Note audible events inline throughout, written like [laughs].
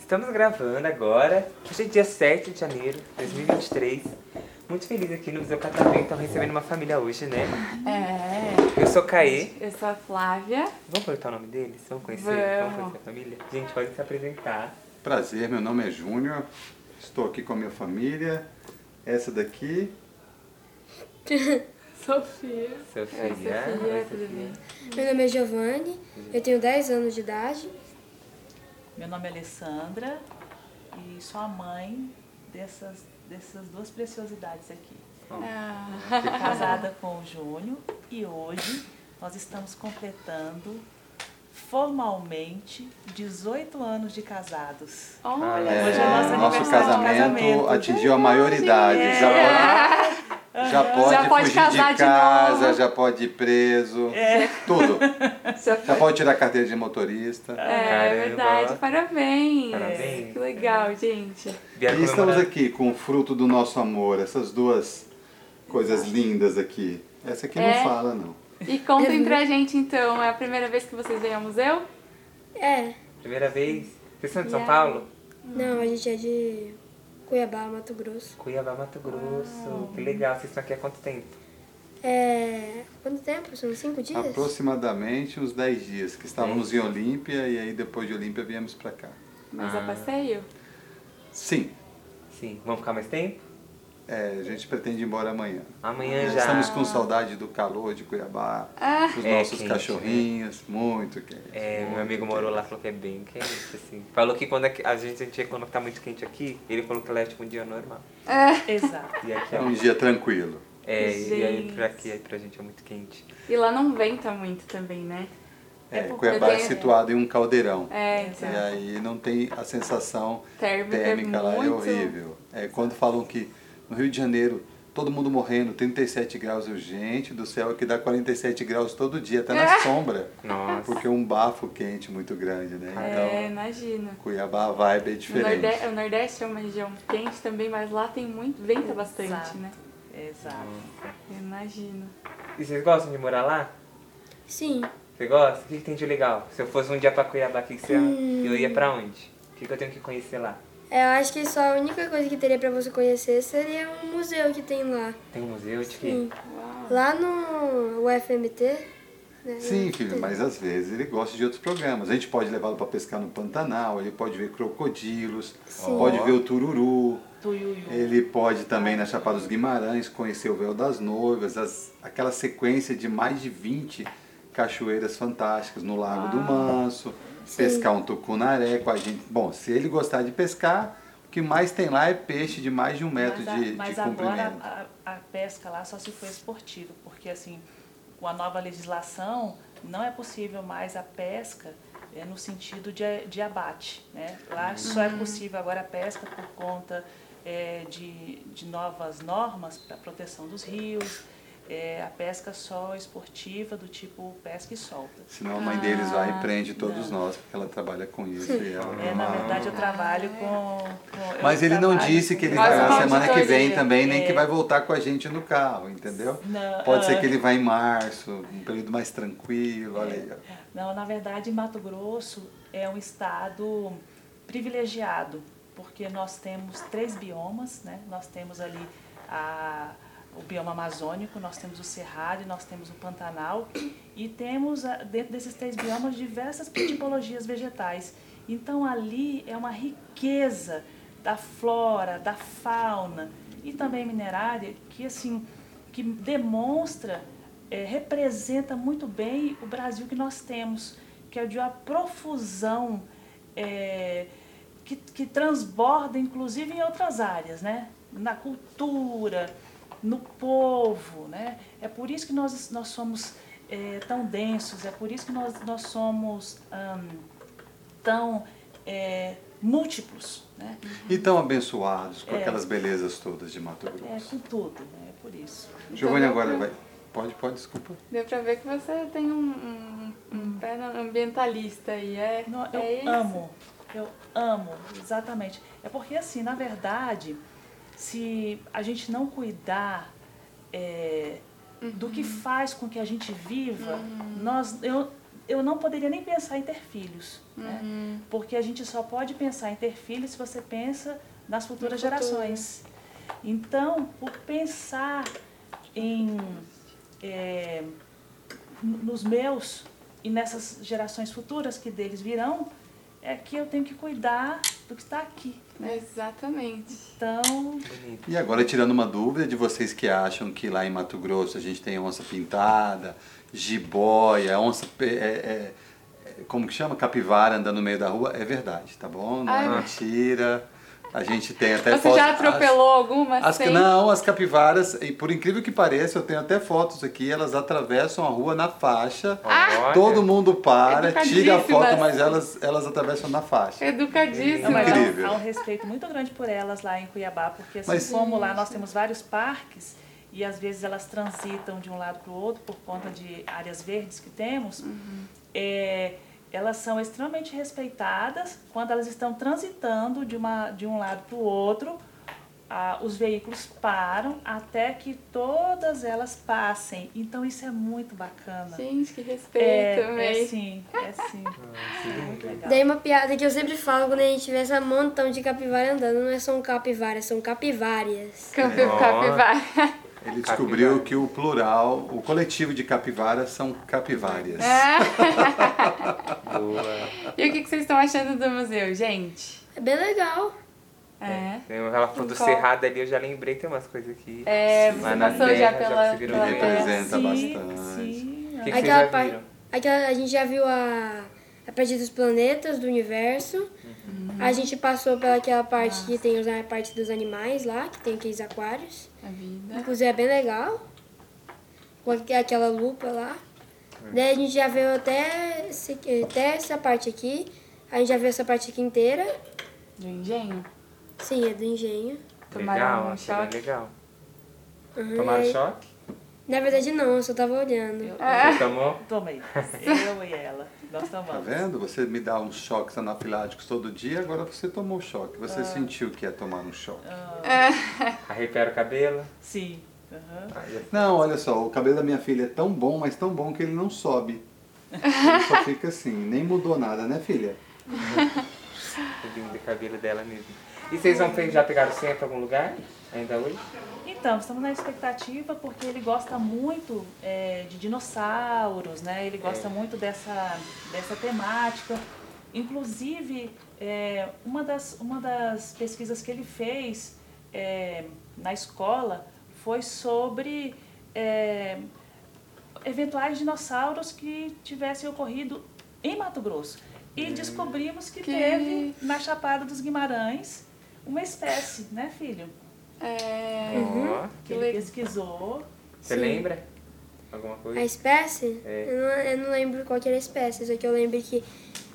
Estamos gravando agora, hoje é dia 7 de janeiro de 2023. Muito feliz aqui no Museu Catavento, estamos recebendo uma família hoje, né? É, Eu sou Caê. eu sou a Flávia. Vamos perguntar o nome deles? Vamos conhecer? Vamos. conhecer a família? Gente, pode se apresentar. Prazer, meu nome é Júnior, estou aqui com a minha família. Essa daqui, [laughs] Sofia. Sofia. Oi, Sofia, Oi, tudo bem? Meu nome é Giovanni, eu tenho 10 anos de idade. Meu nome é Alessandra e sou a mãe dessas, dessas duas preciosidades aqui. Ah, Casada com o Júnior e hoje nós estamos completando formalmente 18 anos de casados. olha, É, Hoje é nosso nosso de casamento, casamento. atingiu a maioridade. É. Já pode, já pode Já pode fugir casar de de casa, novo. já pode ir preso, É. tudo. [laughs] Já pode tirar a carteira de motorista. É Caramba. verdade, parabéns. Parabéns. Que legal, gente. E estamos aqui com o fruto do nosso amor, essas duas coisas lindas aqui. Essa aqui não É. fala, não. E contem pra gente então, é a primeira vez que vocês vêm ao museu? É, Primeira vez. Vocês são de São? Paulo? não, a gente é de Cuiabá, Mato Grosso. Cuiabá, Mato Grosso. Que legal. Vocês estão aqui há quanto tempo? É. Quanto tempo? São 5 dias? Aproximadamente uns 10 dias, que estávamos em Olímpia e aí depois de Olímpia viemos pra cá. Mas Ah. a passeio? Sim, Sim. Vamos ficar mais tempo? É, a gente pretende ir embora amanhã. Amanhã já. Estamos com saudade do calor de Cuiabá, dos É nossos quente, cachorrinhos, muito quente. É, meu muito amigo morou lá, falou que é bem quente, assim. Falou que quando é a gente sentia quando tá muito quente aqui, ele falou que lá é tipo um dia normal. Exato. E aqui É é um dia tranquilo. É, e aí Gente. pra aqui, aí pra gente é muito quente. E lá não venta muito também, né? É, porque Cuiabá é situado em um caldeirão. É, então. E aí não tem a sensação Térmica, térmica lá, é muito- horrível. É, quando falam que no Rio de Janeiro todo mundo morrendo, 37 graus, eu, gente do céu, aqui dá 47 graus todo dia, até na [laughs] sombra. Nossa. Porque é um bafo quente muito grande, né? É, Então, imagina. Cuiabá a vibe é O diferente. Nordeste, o Nordeste é uma região quente também, mas lá tem muito, venta bastante, Exato. né? Exato. Eu imagino. E vocês gostam de morar lá? Sim, Você gosta? O que, que tem de legal? Se eu fosse um dia pra Cuiabá, o que, que você, eu ia pra onde? O que, que eu tenho que conhecer lá? É, eu acho que só a única coisa que teria pra você conhecer seria um museu que tem lá. Tem um museu de quê? Lá no UFMT. Né? Sim, filho, mas às vezes ele gosta de outros programas. A gente pode levá-lo para pescar no Pantanal, ele pode ver crocodilos, Sim. pode ver o tururu, ele pode também na Chapada dos Guimarães conhecer o Véu das Noivas, as- aquela sequência de mais de 20 cachoeiras fantásticas no Lago do Manso, pescar um tucunaré com a gente. Bom, se ele gostar de pescar, o que mais tem lá é peixe de mais de um metro mas a- de, mas de agora comprimento. a, a pesca lá só se for esportiva, porque assim, com a nova legislação, não é possível mais a pesca é, no sentido de, de abate. Né? Lá só é possível agora a pesca por conta é, de, de novas normas para proteção dos rios, é, a pesca só esportiva do tipo pesca e solta. Senão a mãe deles vai Ah, e prende todos nós, porque ela trabalha com isso. E ela É, na uma- verdade, eu trabalho com. com- Mas ele não disse que ele vai na semana que vem também, nem É. que vai voltar com a gente no carro, entendeu? Não, Pode ser ah. que ele vá em março, um período mais tranquilo, olha aí. Não, na verdade, Mato Grosso é um estado privilegiado, porque nós temos três biomas, né? Nós temos ali a, o bioma amazônico, nós temos o cerrado nós temos o pantanal e temos ah, dentro desses três biomas diversas tipologias vegetais. Então ali é uma riqueza da flora, da fauna e também minerária que assim que demonstra eh, representa muito bem o Brasil que nós temos, que é de uma profusão eh, que, que transborda inclusive em outras áreas, né? Na cultura, no povo, né? É por isso que nós, nós somos eh, tão densos, é por isso que nós, nós somos hum, tão eh, múltiplos, né? E tão abençoados com É. aquelas belezas todas de Mato É, Grosso. com tudo, né? É por isso. Giovanni deu agora pra- vai. Pode, pode, desculpa. Deu pra ver que você tem um, um, um pé ambientalista aí, é, Não, eu é isso? amo, eu amo, exatamente. É porque assim, na verdade, se a gente não cuidar é, do que faz com que a gente viva, nós, eu, eu não poderia nem pensar em ter filhos. Né? Porque a gente só pode pensar em ter filhos se você pensa nas futuras futuro. gerações. Então, por pensar em é, nos meus e nessas gerações futuras que deles virão, é que eu tenho que cuidar do que está aqui. Exatamente. Então, Bonito. E agora, tirando uma dúvida de vocês que acham que lá em Mato Grosso a gente tem onça pintada, jiboia, onça. É, é- é- como que chama? Capivara andando no meio da rua, é verdade, tá bom? Não é Ai, mentira. A gente tem até Você fotos- já atropelou alguma? As, Sem? não, as capivaras, e por incrível que pareça, eu tenho até fotos aqui, elas atravessam a rua na faixa. Olha. Todo mundo para, tira a Educadíssimas. foto, mas elas, elas atravessam na faixa. Educadíssima. Não, mas há um, Incrível. há um respeito muito grande por elas lá em Cuiabá, porque assim Mas- como lá nós temos vários parques e às vezes elas transitam de um lado para o outro por conta de áreas verdes que temos, é, elas são extremamente respeitadas quando elas estão transitando de, uma, de um lado para o outro. ah, os veículos param até que todas elas passem. Então isso é muito bacana. Gente, que respeito É, é sim, é sim. [laughs] É muito legal. Daí uma piada que eu sempre falo quando a gente vê essa montão de capivara andando, não é só um capivara, são capivárias. Capivara. Ele descobriu Capivara. que o plural, o coletivo de capivaras são capivárias. É. [laughs] Boa. E o que vocês estão achando do museu, gente? É bem legal. É. Tem ela falou do cerrado ali, eu já lembrei, tem umas coisas aqui. É, você na passou terra, já já pela, conseguiram pela. Representa sim, bastante. sim. O que, Aquela já aquela, a gente já viu a, a parte dos planetas, do universo. Uhum. A gente passou pelaquela parte que tem a parte dos animais lá, que tem aqueles aquários. A vida. Inclusive é bem legal. Com aque- aquela lupa lá. Daí a gente já viu até, esse- até essa parte aqui. A gente já viu essa parte aqui inteira. Do engenho. Sim, é do engenho. Tomaram legal, um achei bem choque? legal. Uhum, Tomaram aí- choque? Na verdade não, eu só tava olhando. Eu, Você tomou? Tomei. [laughs] Eu e ela. Nós Tá tomamos. vendo? Você me dá uns choques anafiláticos todo dia, agora você tomou choque. Ah. Você sentiu o que é tomar um choque. [laughs] Arrepiaram o cabelo? Sim. Aí, Não, olha só, o cabelo da minha filha é tão bom, mas tão bom que ele não sobe. Ele só [laughs] fica assim, nem mudou nada, né, filha? O lindo cabelo dela mesmo. E vocês vão já pegaram senha pra algum lugar? Ainda hoje? Então, estamos na expectativa porque ele gosta muito é, de dinossauros, né? Ele gosta muito dessa, dessa temática. Inclusive, é, uma, das, uma das pesquisas que ele fez é, na escola foi sobre é, eventuais dinossauros que tivessem ocorrido em Mato Grosso. E descobrimos que, Que- teve na Chapada dos Guimarães uma espécie, né, filho? É. Ó, que Que ele pesquisou. você Sim. lembra? Alguma coisa? A espécie? É. Eu, não, eu não lembro qual que era a espécie, só que eu lembro que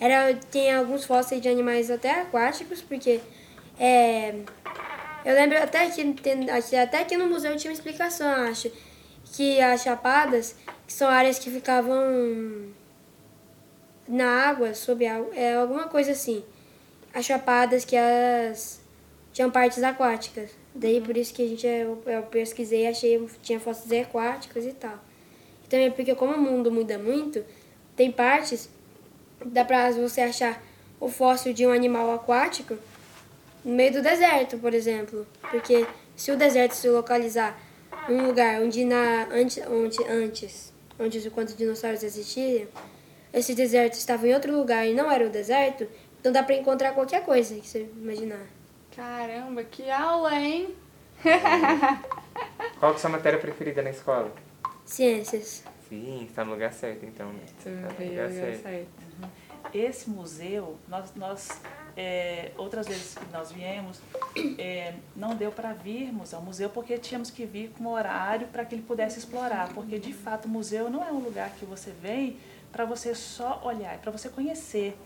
era, tem alguns fósseis de animais até aquáticos, porque é, eu lembro até que, tem- até aqui no museu tinha uma explicação, eu acho, que as chapadas, que são áreas que ficavam na água, sob água, é alguma coisa assim. As chapadas que elas tinham partes aquáticas. Daí por isso que a gente eu, eu pesquisei, achei tinha fósseis aquáticos e tal. E também porque como o mundo muda muito, tem partes dá pra você achar o fóssil de um animal aquático no meio do deserto, por exemplo. Porque se o deserto se localizar num lugar onde na antes onde antes onde os dinossauros existiam, esse deserto estava em outro lugar e não era o deserto, então dá pra encontrar qualquer coisa que você imaginar. Caramba, que aula, hein? [laughs] Qual que é a sua matéria preferida na escola? Ciências. Sim, está no lugar certo então, né? Tu Tá no lugar lugar certo. certo. Esse museu, nós, nós é, outras vezes que nós viemos, é, não deu para virmos ao museu porque tínhamos que vir com horário para que ele pudesse explorar. Porque de fato o museu não é um lugar que você vem para você só olhar, é para você conhecer.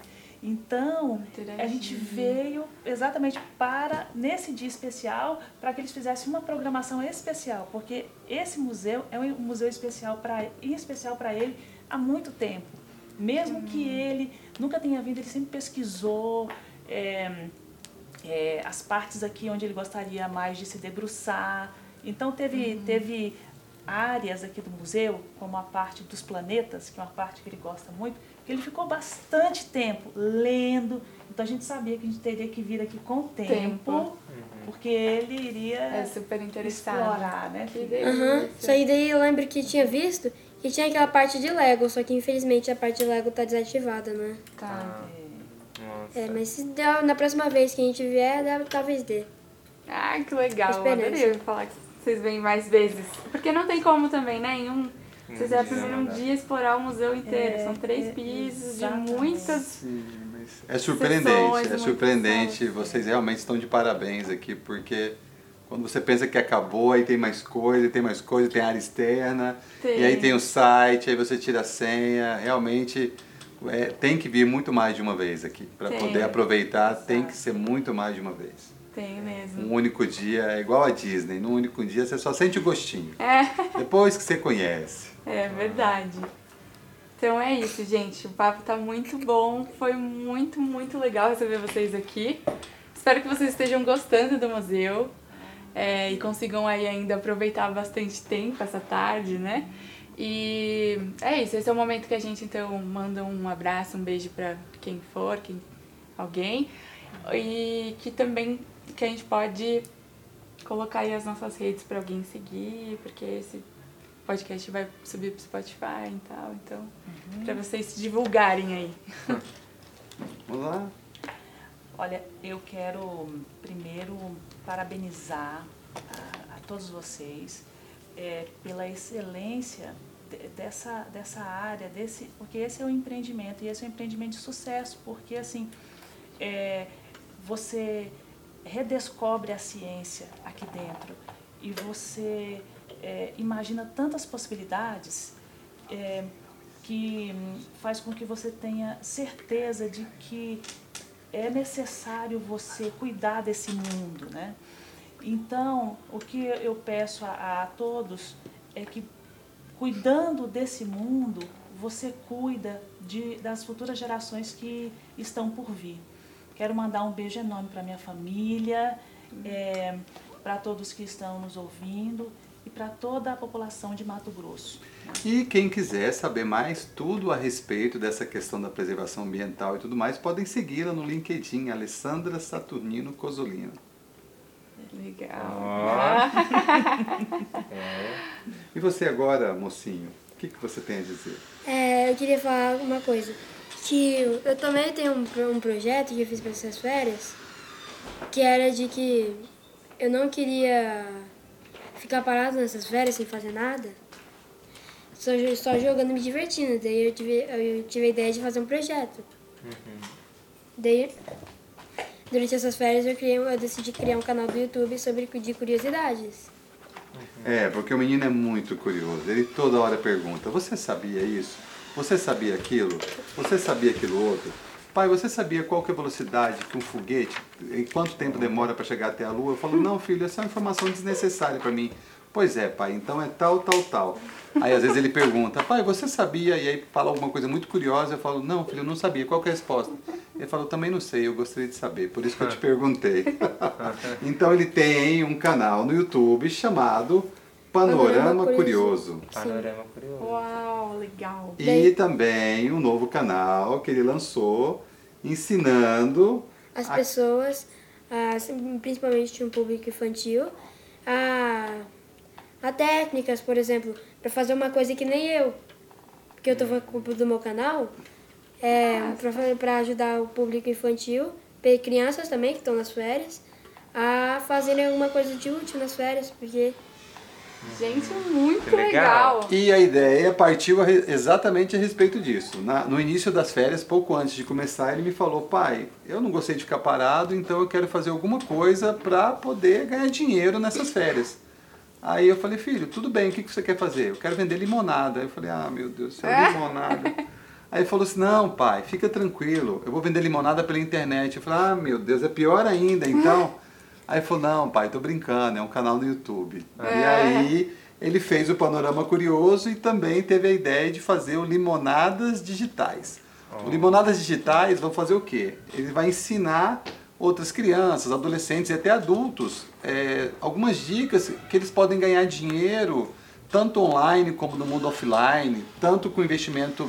Então, a gente veio exatamente para, nesse dia especial, para que eles fizessem uma programação especial, porque esse museu é um museu especial para especial para ele há muito tempo. Mesmo que ele nunca tenha vindo, ele sempre pesquisou, é, é, as partes aqui onde ele gostaria mais de se debruçar. Então teve, teve áreas aqui do museu, como a parte dos planetas, que é uma parte que ele gosta muito, que ele ficou bastante tempo lendo. Então a gente sabia que a gente teria que vir aqui com o tempo, Tempo. porque ele iria É super interessado. explorar, né? Aham. Só aí daí eu lembro que tinha visto que tinha aquela parte de Lego, só que infelizmente a parte de Lego tá desativada, né? Tá. Nossa. É, mas se der, na próxima vez que a gente vier, deve, talvez dê. Ah, que legal. Esperança. Adorei falar que vocês vêm mais vezes. Porque não tem como também, né? Em um, vocês já não um dá. dia explorar o museu inteiro. É, São três é, pisos de muitas. Sim, é surpreendente, Sessões, é surpreendente. sessões. Vocês realmente estão de parabéns aqui, porque quando você pensa que acabou, aí tem mais coisa, tem mais coisa, tem área externa, Tem. e aí tem o site, aí você tira a senha. Realmente é, tem que vir muito mais de uma vez aqui. Para poder aproveitar, tem que ser muito mais de uma vez. Tem mesmo. Um único dia é igual a Disney. Num único dia você só sente o gostinho. É. Depois que você conhece. É verdade. Então é isso, gente. O papo tá muito bom. Foi muito, muito legal receber vocês aqui. Espero que vocês estejam gostando do museu é, e consigam aí ainda aproveitar bastante tempo essa tarde, né? E é isso. Esse é o momento que a gente então manda um abraço, um beijo pra quem for, quem, alguém. E que também que a gente pode colocar aí as nossas redes para alguém seguir, porque esse podcast vai subir pro Spotify e tal, então, pra vocês se divulgarem aí. [laughs] Vamos lá? Olha, eu quero primeiro parabenizar a, a todos vocês é, pela excelência de- dessa, dessa área, desse, porque esse é um empreendimento e esse é um empreendimento de sucesso, porque assim é, você redescobre a ciência aqui dentro e você é, imagina tantas possibilidades é, que faz com que você tenha certeza de que é necessário você cuidar desse mundo, né? Então, o que eu peço a, a todos é que, cuidando desse mundo, você cuida de, das futuras gerações que estão por vir. Quero mandar um beijo enorme para minha família, é, para todos que estão nos ouvindo e para toda a população de Mato Grosso. E quem quiser saber mais tudo a respeito dessa questão da preservação ambiental e tudo mais, podem segui-la no LinkedIn, Alessandra Saturnino Cosolino. Legal. [laughs] É. E você agora, mocinho, o que, que você tem a dizer? É, eu queria falar uma coisa. Que eu também tenho um, um projeto que eu fiz para essas férias, que era de que eu não queria ficar parado nessas férias sem fazer nada, só, só jogando e me divertindo. Daí eu tive, eu tive a ideia de fazer um projeto. Daí, durante essas férias, eu, criei, eu decidi criar um canal do YouTube sobre de curiosidades. É, porque o menino é muito curioso. Ele toda hora pergunta: Você sabia isso? Você sabia aquilo? Você sabia aquilo outro? Pai, você sabia qual que é a velocidade que um foguete, em quanto tempo demora para chegar até a Lua? Eu falo: Não, filho, essa é uma informação desnecessária para mim. Pois é, pai, então é tal, tal, tal. Aí às vezes ele pergunta: Pai, você sabia? E aí fala alguma coisa muito curiosa. Eu falo: Não, filho, eu não sabia. Qual que é a resposta? Ele falou: Também não sei, eu gostaria de saber. Por isso que eu te [laughs] perguntei. [laughs] então ele tem um canal no YouTube chamado Panorama, Panorama Curioso. Panorama curioso. Uau, legal. E Daí- também um novo canal que ele lançou ensinando as a- pessoas, a- principalmente um público infantil, a, a técnicas, por exemplo, para fazer uma coisa que nem eu, que eu tô falando do meu canal, é, para ajudar o público infantil, crianças também que estão nas férias, a fazerem alguma coisa de útil nas férias, porque Gente, muito legal. legal. E a ideia partiu exatamente a respeito disso. Na- no início das férias, pouco antes de começar, ele me falou: pai, eu não gostei de ficar parado, então eu quero fazer alguma coisa para poder ganhar dinheiro nessas férias. Aí eu falei: filho, tudo bem, o que que você quer fazer? Eu quero vender limonada. Aí eu falei: ah, meu Deus do céu, limonada. [laughs] Aí ele falou assim: não, pai, fica tranquilo, eu vou vender limonada pela internet. Eu falei: ah, meu Deus, é pior ainda, então. [laughs] Aí ele falou: não, pai, tô brincando, é um canal no YouTube. E aí ele fez o Panorama Curioso e também teve a ideia de fazer o Limonadas Digitais. O Limonadas Digitais vão fazer o quê? Ele vai ensinar outras crianças, adolescentes e até adultos é, algumas dicas que eles podem ganhar dinheiro tanto online como no mundo offline, tanto com investimento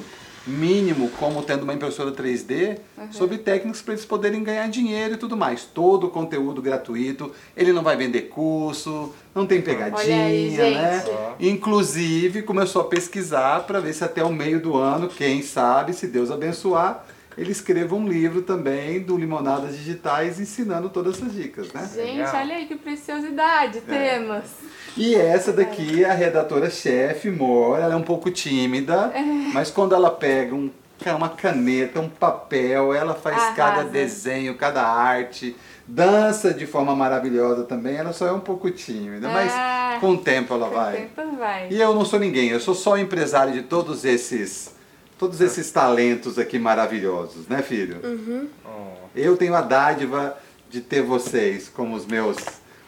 mínimo como tendo uma impressora 3D, sobre técnicas para eles poderem ganhar dinheiro e tudo mais. Todo o conteúdo gratuito, ele não vai vender curso, não tem pegadinha, aí, né? Inclusive começou a pesquisar para ver se até o meio do ano, quem sabe, se Deus abençoar, ele escreva um livro também do Limonadas Digitais ensinando todas essas dicas, né? Gente, Legal. olha aí que preciosidade temos. E essa daqui é a redatora-chefe, Mora, ela é um pouco tímida, mas quando ela pega um, uma caneta, um papel, ela faz Arrasa. cada desenho, cada arte, dança de forma maravilhosa também, ela só é um pouco tímida, mas Ah. com o tempo ela O vai. tempo vai. E eu não sou ninguém, eu sou só empresário de todos esses, todos esses talentos aqui maravilhosos, né filho? Ó. Eu tenho a dádiva de ter vocês como os meus,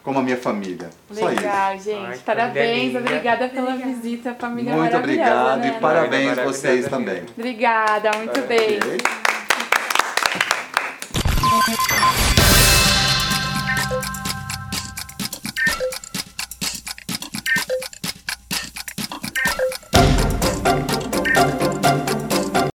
como a minha família. Só isso. Legal, gente. Ai, Parabéns, obrigada pela visita, família Muito obrigado né? e parabéns Maravilhosa vocês também. Obrigada, muito bem. Ok?